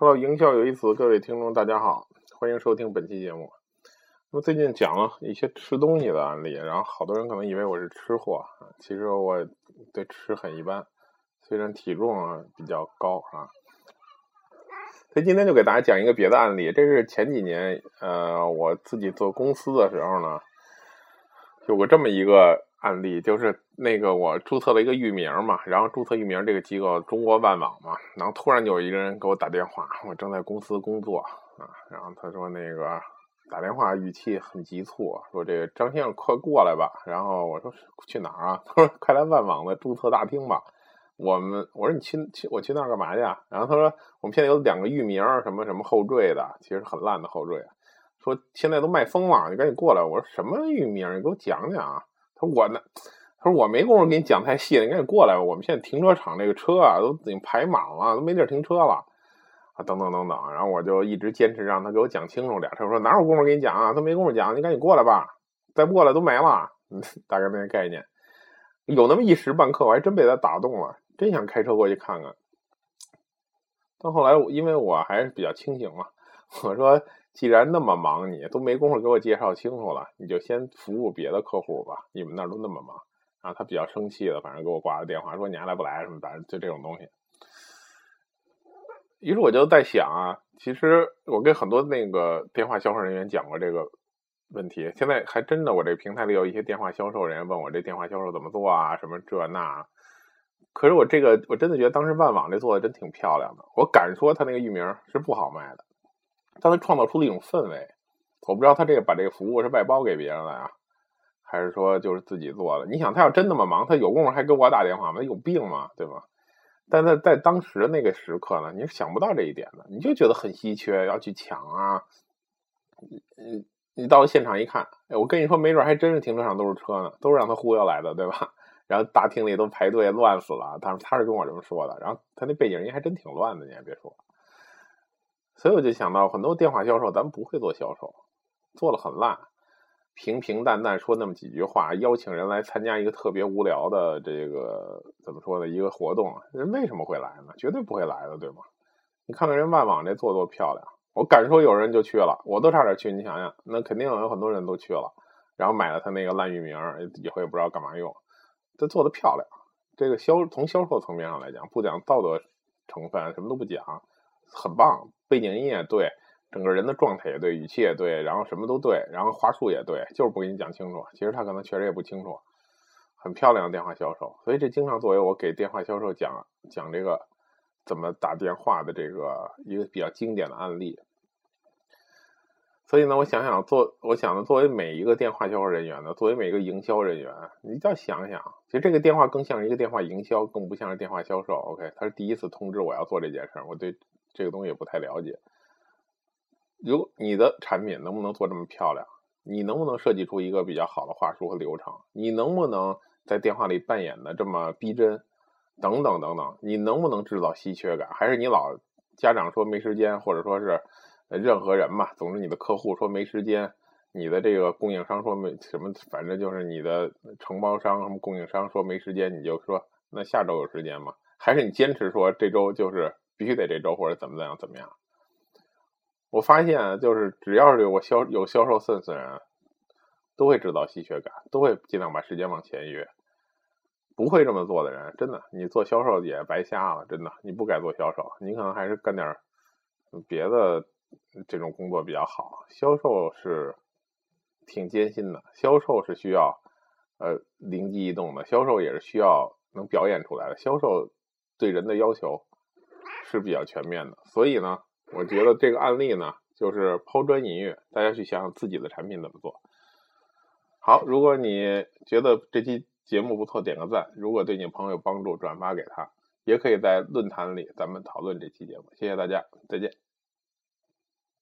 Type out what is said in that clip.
Hello，营销有意思，各位听众大家好，欢迎收听本期节目。那么最近讲了一些吃东西的案例，然后好多人可能以为我是吃货，其实我对吃很一般，虽然体重比较高啊。所以今天就给大家讲一个别的案例，这是前几年呃我自己做公司的时候呢，有过这么一个。案例就是那个我注册了一个域名嘛，然后注册域名这个机构中国万网嘛，然后突然就有一个人给我打电话，我正在公司工作啊，然后他说那个打电话语气很急促，说这个张先生快过来吧，然后我说去哪儿啊？他说快来万网的注册大厅吧。我们我说你去去我去那儿干嘛去啊？然后他说我们现在有两个域名，什么什么后缀的，其实很烂的后缀，说现在都卖疯了，你赶紧过来。我说什么域名？你给我讲讲啊。他说我呢，他说我没工夫给你讲太细了，你赶紧过来吧。我们现在停车场这个车啊，都已经排满了，都没地儿停车了啊，等等等等。然后我就一直坚持让他给我讲清楚点。他说哪有功夫给你讲啊？他没工夫讲，你赶紧过来吧，再不过来都没了。大概那个概念，有那么一时半刻，我还真被他打动了，真想开车过去看看。到后来，因为我还是比较清醒嘛，我说。既然那么忙，你都没工夫给我介绍清楚了，你就先服务别的客户吧。你们那儿都那么忙，然后他比较生气的，反正给我挂了电话，说你还来不来什么的，就这种东西。于是我就在想啊，其实我跟很多那个电话销售人员讲过这个问题，现在还真的，我这平台里有一些电话销售人员问我这电话销售怎么做啊，什么这那。可是我这个我真的觉得当时万网这做的真挺漂亮的，我敢说他那个域名是不好卖的。但他创造出了一种氛围，我不知道他这个把这个服务是外包给别人了呀，还是说就是自己做的？你想，他要真那么忙，他有功夫还给我打电话吗？有病吗？对吗？但在在当时那个时刻呢，你是想不到这一点的，你就觉得很稀缺，要去抢啊。你你到了现场一看，哎，我跟你说，没准还真是停车场都是车呢，都是让他忽悠来的，对吧？然后大厅里都排队乱死了，他他是跟我这么说的。然后他那背景音还真挺乱的，你还别说。所以我就想到，很多电话销售，咱们不会做销售，做的很烂，平平淡淡说那么几句话，邀请人来参加一个特别无聊的这个怎么说呢？一个活动，人为什么会来呢？绝对不会来的，对吗？你看看人万网这做多漂亮，我敢说有人就去了，我都差点去。你想想，那肯定有很多人都去了，然后买了他那个烂域名，以后也不知道干嘛用。这做的漂亮，这个销从销售层面上来讲，不讲道德成分，什么都不讲。很棒，背景音也对，整个人的状态也对，语气也对，然后什么都对，然后话术也对，就是不给你讲清楚。其实他可能确实也不清楚。很漂亮的电话销售，所以这经常作为我给电话销售讲讲这个怎么打电话的这个一个比较经典的案例。所以呢，我想想做，我想呢，作为每一个电话销售人员呢，作为每一个营销人员，你要想想，其实这个电话更像是一个电话营销，更不像是电话销售。OK，他是第一次通知我要做这件事，我对。这个东西也不太了解。如果你的产品能不能做这么漂亮？你能不能设计出一个比较好的话术和流程？你能不能在电话里扮演的这么逼真？等等等等，你能不能制造稀缺感？还是你老家长说没时间，或者说是任何人嘛？总之你的客户说没时间，你的这个供应商说没什么，反正就是你的承包商什么供应商说没时间，你就说那下周有时间吗？还是你坚持说这周就是？必须得这周或者怎么怎样怎么样？我发现就是只要是有销有销售 sense 人，都会制造稀缺感，都会尽量把时间往前约。不会这么做的人，真的你做销售也白瞎了，真的你不该做销售，你可能还是干点别的这种工作比较好。销售是挺艰辛的，销售是需要呃灵机一动的，销售也是需要能表演出来的。销售对人的要求。是比较全面的，所以呢，我觉得这个案例呢，就是抛砖引玉，大家去想想自己的产品怎么做。好，如果你觉得这期节目不错，点个赞；如果对你朋友有帮助，转发给他，也可以在论坛里咱们讨论这期节目。谢谢大家，再见。